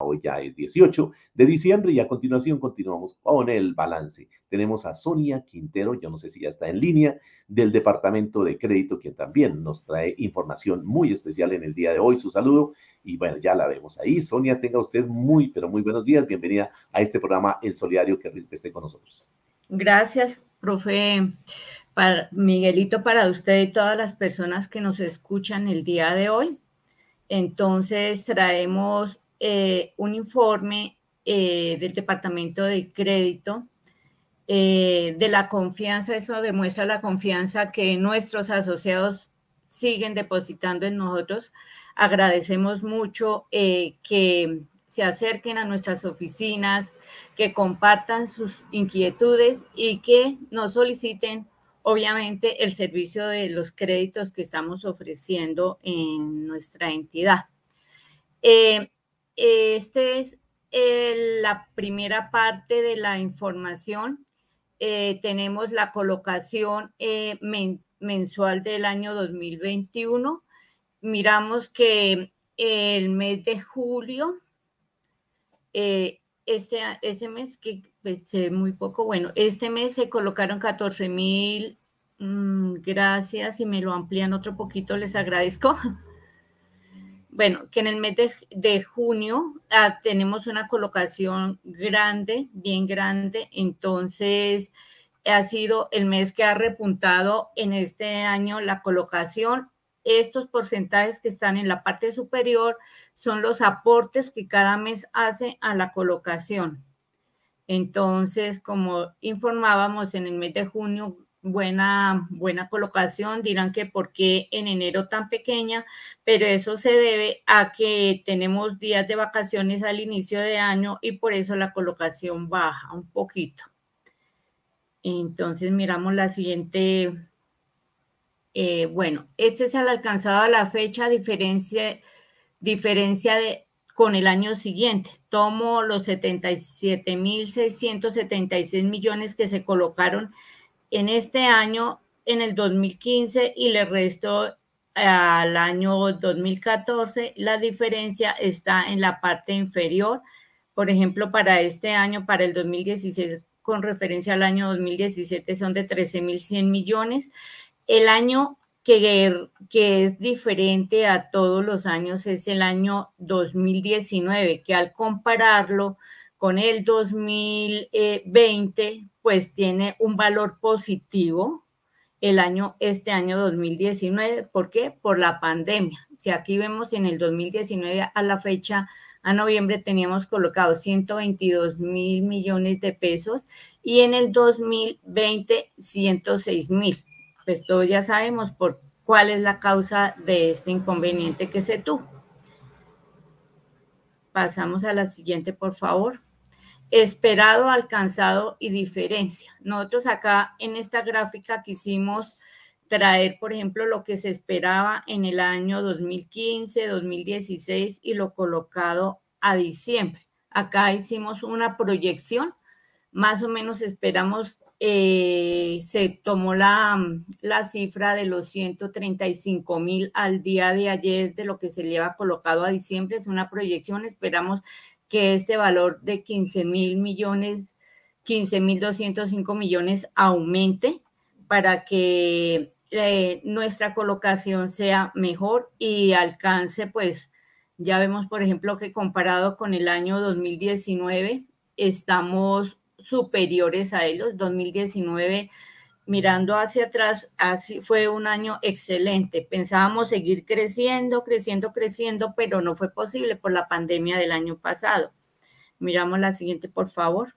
Hoy ya es 18 de diciembre y a continuación continuamos con el balance. Tenemos a Sonia Quintero, yo no sé si ya está en línea, del Departamento de Crédito, quien también nos trae información muy especial en el día de hoy. Su saludo y bueno, ya la vemos ahí. Sonia, tenga usted muy, pero muy buenos días. Bienvenida a este programa El Solidario que esté con nosotros. Gracias, profe. Miguelito, para usted y todas las personas que nos escuchan el día de hoy. Entonces traemos eh, un informe eh, del Departamento de Crédito eh, de la confianza, eso demuestra la confianza que nuestros asociados siguen depositando en nosotros. Agradecemos mucho que se acerquen a nuestras oficinas, que compartan sus inquietudes y que nos soliciten, obviamente, el servicio de los créditos que estamos ofreciendo en nuestra entidad. Esta es la primera parte de la información. Eh, tenemos la colocación eh, mensual del año 2021. Miramos que el mes de julio, eh, este, ese mes que pensé muy poco, bueno, este mes se colocaron 14 mil, mm, gracias, y me lo amplían otro poquito, les agradezco. bueno, que en el mes de, junio ah, tenemos una colocación grande, bien grande, entonces ha sido el mes que ha repuntado en este año la colocación. Estos porcentajes que están en la parte superior son los aportes que cada mes hace a la colocación. Entonces, como informábamos en el mes de junio, buena, buena colocación. Dirán que por qué en enero tan pequeña, pero eso se debe a que tenemos días de vacaciones al inicio de año y por eso la colocación baja un poquito. Entonces miramos la siguiente. Eh, bueno, este es el alcanzado a la fecha, diferencia, diferencia de, con el año siguiente. Tomo los 77.676 millones que se colocaron en este año, en el 2015 y le resto al año 2014, la diferencia está en la parte inferior. Por ejemplo, para este año, para el 2016, con referencia al año 2017, son de 13.100 millones. El año que, que, es diferente a todos los años es el año 2019, que al compararlo con el 2020, pues tiene un valor positivo el año, este año 2019. ¿Por qué? Por la pandemia. Si aquí vemos en el 2019 a la fecha, a noviembre teníamos colocado 122 mil millones de pesos y en el 2020 106 mil. Pues todos ya sabemos por cuál es la causa de este inconveniente que se tuvo. Pasamos a la siguiente, por favor esperado, alcanzado y diferencia. Nosotros acá en esta gráfica quisimos traer, por ejemplo, lo que se esperaba en el año 2015, 2016 y lo colocado a diciembre. Acá hicimos una proyección, más o menos esperamos, eh, se tomó la, la cifra de los 135 mil al día de ayer de lo que se lleva colocado a diciembre, es una proyección, esperamos que este valor de 15 mil millones, 15 mil 205 millones aumente para que eh, nuestra colocación sea mejor y alcance, pues ya vemos, por ejemplo, que comparado con el año 2019, estamos superiores a ellos. 2019 mirando hacia atrás, así fue un año excelente. Pensábamos seguir creciendo, creciendo, creciendo, pero no fue posible por la pandemia del año pasado. Miramos la siguiente, por favor.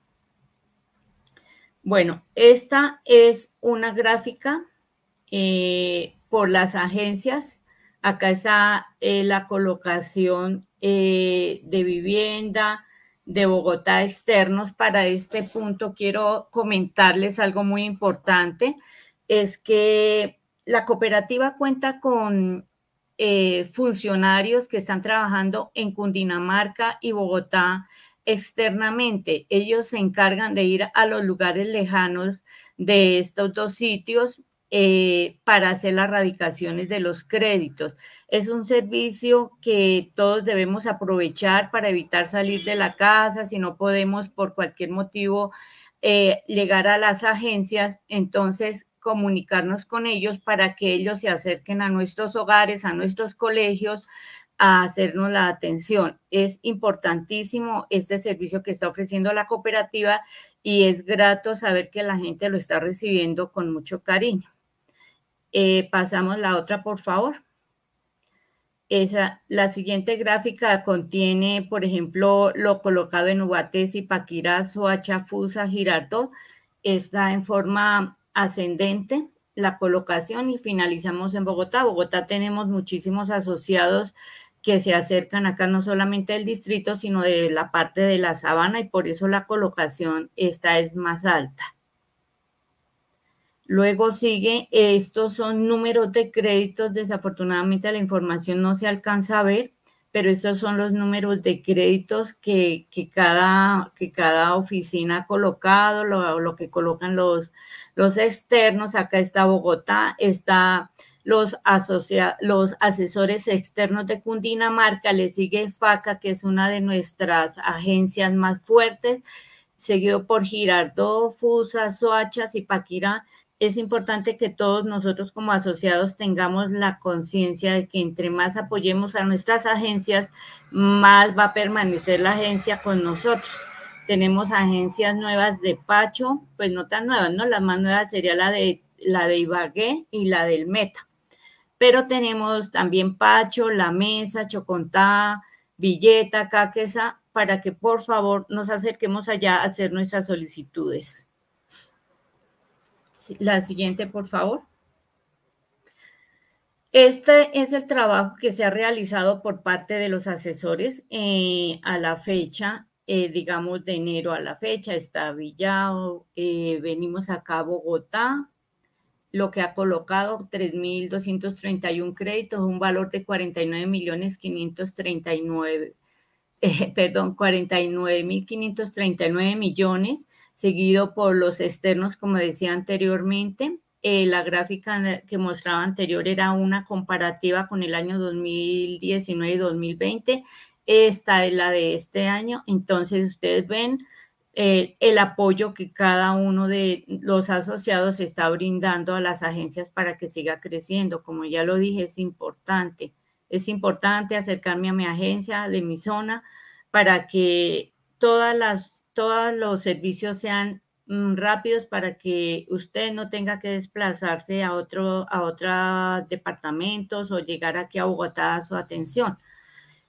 Bueno, esta es una gráfica eh, por las agencias. Acá está eh, la colocación eh, de vivienda, de Bogotá externos. Para este punto quiero comentarles algo muy importante, es que la cooperativa cuenta con eh, funcionarios que están trabajando en Cundinamarca y Bogotá externamente. Ellos se encargan de ir a los lugares lejanos de estos dos sitios eh, para hacer las radicaciones de los créditos. Es un servicio que todos debemos aprovechar para evitar salir de la casa si no podemos por cualquier motivo eh, llegar a las agencias, entonces comunicarnos con ellos para que ellos se acerquen a nuestros hogares, a nuestros colegios, a hacernos la atención. Es importantísimo este servicio que está ofreciendo la cooperativa y es grato saber que la gente lo está recibiendo con mucho cariño. Eh, pasamos la otra, por favor. Esa, la siguiente gráfica contiene, por ejemplo, lo colocado en Ubates, Paquirá, Soacha, Fusa, Girardot. Está en forma ascendente la colocación y finalizamos en Bogotá. Bogotá tenemos muchísimos asociados que se acercan acá no solamente del distrito, sino de la parte de la sabana y por eso la colocación esta es más alta. Luego sigue, estos son números de créditos, desafortunadamente la información no se alcanza a ver, pero estos son los números de créditos que, cada, que cada oficina ha colocado, lo, lo que colocan los, los externos. Acá está Bogotá, está los, los asesores externos de Cundinamarca, le sigue FACA, que es una de nuestras agencias más fuertes, seguido por Girardot, Fusa, Soachas y Paquirá es importante que todos nosotros como asociados tengamos la conciencia de que entre más apoyemos a nuestras agencias, más va a permanecer la agencia con nosotros. Tenemos agencias nuevas de Pacho, pues no tan nuevas, ¿no? La más nueva sería la de, la de Ibagué y la del Meta. Pero tenemos también Pacho, La Mesa, Chocontá, Villeta, Caquesa, para que por favor nos acerquemos allá a hacer nuestras solicitudes. La siguiente, por favor. Este es el trabajo que se ha realizado por parte de los asesores eh, a la fecha, eh, digamos de enero a la fecha, está Villao, eh, venimos acá a Bogotá, lo que ha colocado 3.231 créditos, un valor de 49 539, perdón, 49.539 millones seguido por los externos, como decía anteriormente. Eh, la gráfica que mostraba anterior era una comparativa con el año 2019 y 2020. Esta es la de este año. Entonces, ustedes ven eh, el apoyo que cada uno de los asociados está brindando a las agencias para que siga creciendo. Como ya lo dije, es importante. Es importante acercarme a mi agencia de mi zona para que todas las todos los servicios sean mm, rápidos para que usted no tenga que desplazarse a otro a otros departamentos o llegar aquí a Bogotá a su atención.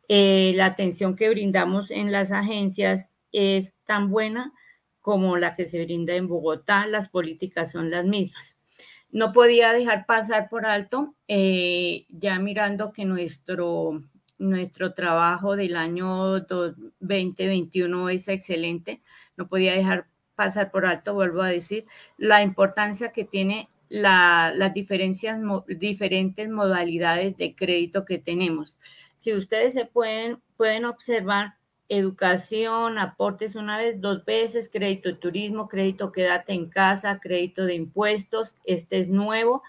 Eh, la atención que brindamos en las agencias es tan buena como la que se brinda en Bogotá, las políticas son las mismas. No podía dejar pasar por alto, eh, ya mirando que nuestro nuestro trabajo del año 2021 es excelente. No podía dejar pasar por alto, vuelvo a decir, la importancia que tiene las diferencias, diferentes modalidades de crédito que tenemos. Si ustedes se pueden, pueden observar, educación, aportes una vez, dos veces, crédito de turismo, crédito quédate en casa, crédito de impuestos, este es nuevo.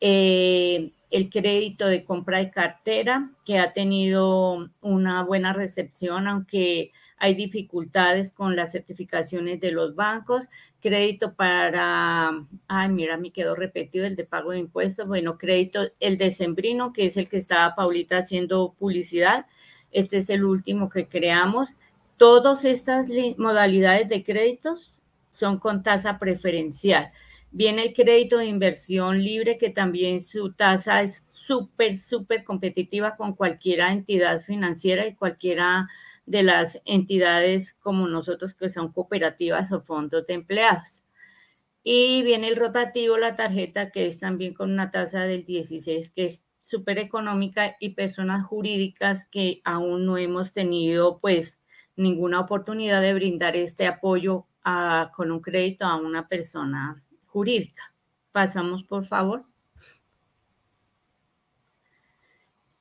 Eh, el crédito de compra de cartera, que ha tenido una buena recepción, aunque hay dificultades con las certificaciones de los bancos, crédito para, ay, mira, me quedó repetido el de pago de impuestos, bueno, crédito, el de Sembrino, que es el que estaba Paulita haciendo publicidad, este es el último que creamos. Todas estas modalidades de créditos son con tasa preferencial. Viene el crédito de inversión libre, que también su tasa es súper, súper competitiva con cualquier entidad financiera y cualquiera de las entidades como nosotros que son cooperativas o fondos de empleados. Y viene el rotativo, la tarjeta, que es también con una tasa del 16, que es súper económica y personas jurídicas que aún no hemos tenido pues ninguna oportunidad de brindar este apoyo con un crédito a una persona jurídica. Pasamos, por favor.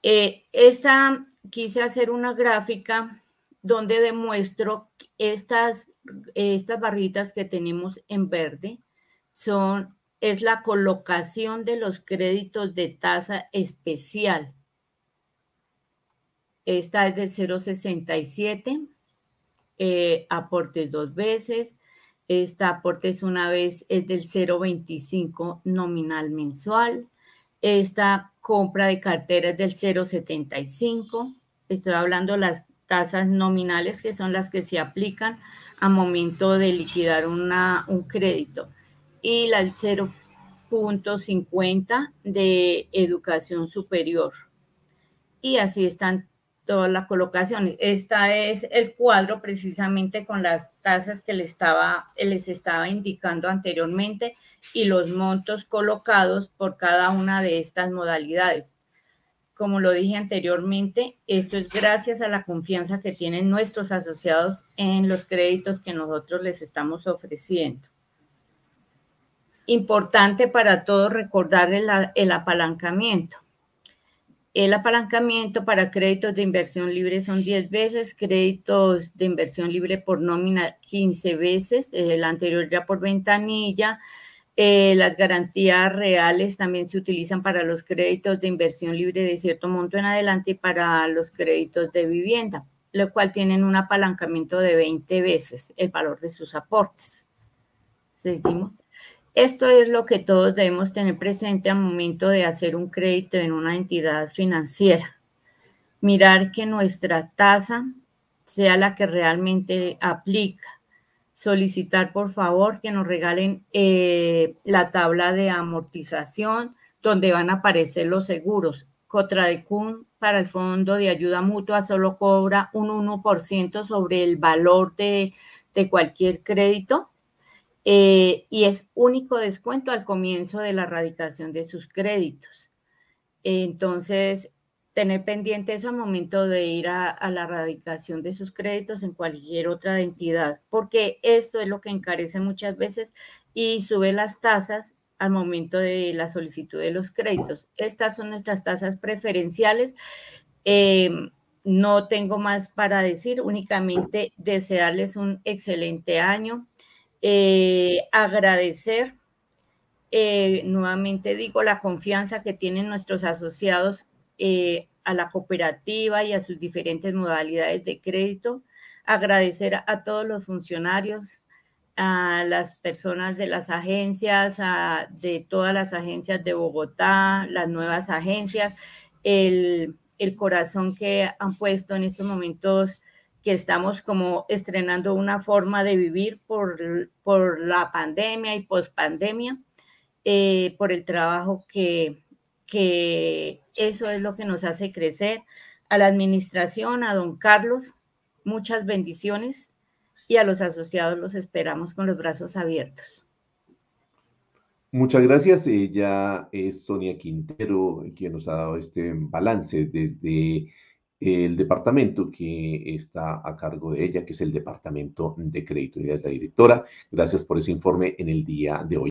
Eh, esta quise hacer una gráfica donde demuestro estas, estas barritas que tenemos en verde son es la colocación de los créditos de tasa especial. Esta es del 067, eh, aportes dos veces. Esta aportes una vez es del 025 nominal mensual. Esta compra de carteras del 075. Estoy hablando de las tasas nominales que son las que se aplican a momento de liquidar una, un crédito y la 0.50 de educación superior. Y así están todas las colocaciones. Esta es el cuadro precisamente con las tasas que les estaba, les estaba indicando anteriormente y los montos colocados por cada una de estas modalidades. Como lo dije anteriormente, esto es gracias a la confianza que tienen nuestros asociados en los créditos que nosotros les estamos ofreciendo. Importante para todos recordar el, apalancamiento. El apalancamiento para créditos de inversión libre son 10 veces, créditos de inversión libre por nómina 15 veces, el anterior ya por ventanilla, eh, las garantías reales también se utilizan para los créditos de inversión libre de cierto monto en adelante y para los créditos de vivienda, lo cual tienen un apalancamiento de 20 veces el valor de sus aportes. Seguimos. Esto es lo que todos debemos tener presente al momento de hacer un crédito en una entidad financiera. Mirar que nuestra tasa sea la que realmente aplica solicitar por favor que nos regalen eh, la tabla de amortización donde van a aparecer los seguros. Cotradecun para el Fondo de Ayuda Mutua solo cobra un 1% sobre el valor de, cualquier crédito eh, y es único descuento al comienzo de la erradicación de sus créditos. Entonces, tener pendiente eso al momento de ir a, la erradicación de sus créditos en cualquier otra entidad, porque esto es lo que encarece muchas veces y sube las tasas al momento de la solicitud de los créditos. Estas son nuestras tasas preferenciales. Em, no tengo más para decir, únicamente desearles un excelente año, eh, agradecer, eh, nuevamente digo, la confianza que tienen nuestros asociados eh, a la cooperativa y a sus diferentes modalidades de crédito. Agradecer a todos los funcionarios, a las personas de las agencias, a, de todas las agencias de Bogotá, las nuevas agencias, el, el corazón que han puesto en estos momentos que estamos como estrenando una forma de vivir por, por la pandemia y pospandemia, eh, por el trabajo que, que eso es lo que nos hace crecer. A la administración, a don Carlos, muchas bendiciones y a los asociados los esperamos con los brazos abiertos. Muchas gracias. Ella es Sonia Quintero, quien nos ha dado este balance desde el departamento que está a cargo de ella, que es el Departamento de Crédito. Ella es la directora. Gracias por ese informe en el día de hoy.